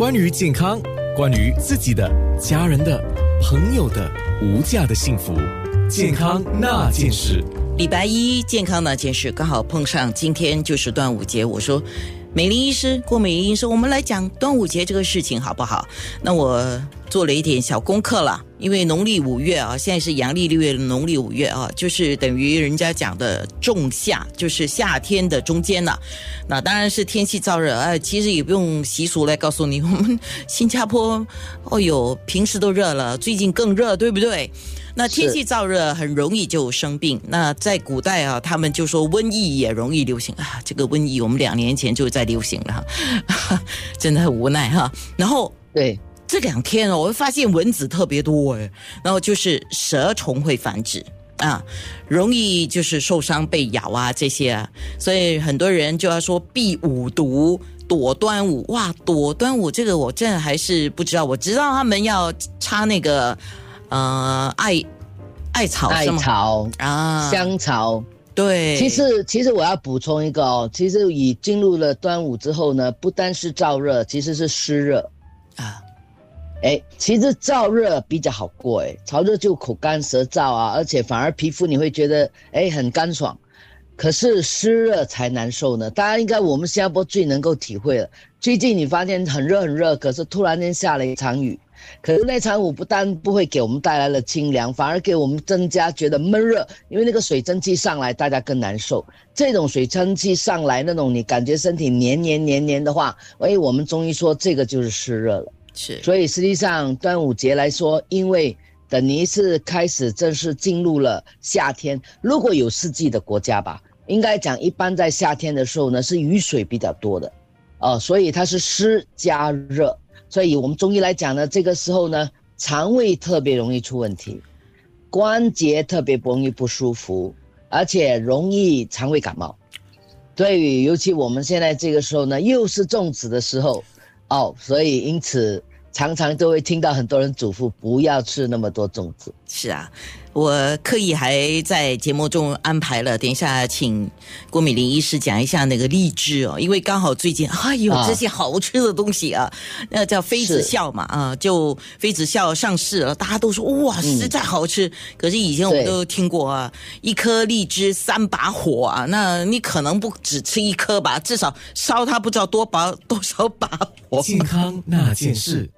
关于健康，关于自己的、家人的、朋友的无价的幸福，健康那件事。礼拜一健康那件事刚好碰上今天就是端午节，我说美玲医师郭美玲医师，我们来讲端午节这个事情好不好？那我做了一点小功课了，因为农历五月啊，现在是阳历六月，农历五月啊，就是等于人家讲的仲夏，就是夏天的中间了。那当然是天气燥热，哎，其实也不用习俗来告诉你，我们新加坡，哦哟，平时都热了，最近更热，对不对？那天气燥热很容易就生病。那在古代啊，他们就说瘟疫也容易流行啊。这个瘟疫我们两年前就在流行了，真的很无奈哈。然后对这两天哦，我会发现蚊子特别多哎，然后就是蛇虫会繁殖啊，容易就是受伤被咬啊这些啊，所以很多人就要说避五毒。躲端午哇，躲端午这个我真的还是不知道，我知道他们要插那个。呃，艾艾草艾草啊，香草。对，其实其实我要补充一个哦，其实已进入了端午之后呢，不单是燥热，其实是湿热啊。哎，其实燥热比较好过，哎，潮热就口干舌燥啊，而且反而皮肤你会觉得哎很干爽。可是湿热才难受呢，大家应该我们新加坡最能够体会了。最近你发现很热很热，可是突然间下了一场雨。可是那场舞不但不会给我们带来了清凉，反而给我们增加觉得闷热，因为那个水蒸气上来，大家更难受。这种水蒸气上来，那种你感觉身体黏黏黏黏的话，哎，我们中医说这个就是湿热了。是，所以实际上端午节来说，因为等于是开始正式进入了夏天，如果有四季的国家吧，应该讲一般在夏天的时候呢是雨水比较多的，哦，所以它是湿加热。所以，我们中医来讲呢，这个时候呢，肠胃特别容易出问题，关节特别不容易不舒服，而且容易肠胃感冒。对于，尤其我们现在这个时候呢，又是粽子的时候，哦，所以因此常常都会听到很多人嘱咐不要吃那么多粽子。是啊。我刻意还在节目中安排了，等一下请郭美玲医师讲一下那个荔枝哦，因为刚好最近啊有这些好吃的东西啊，那叫妃子笑嘛啊，就妃子笑上市了，大家都说哇实在好吃。可是以前我们都听过啊，一颗荔枝三把火啊，那你可能不只吃一颗吧，至少烧它不知道多把多少把火。健康那件事。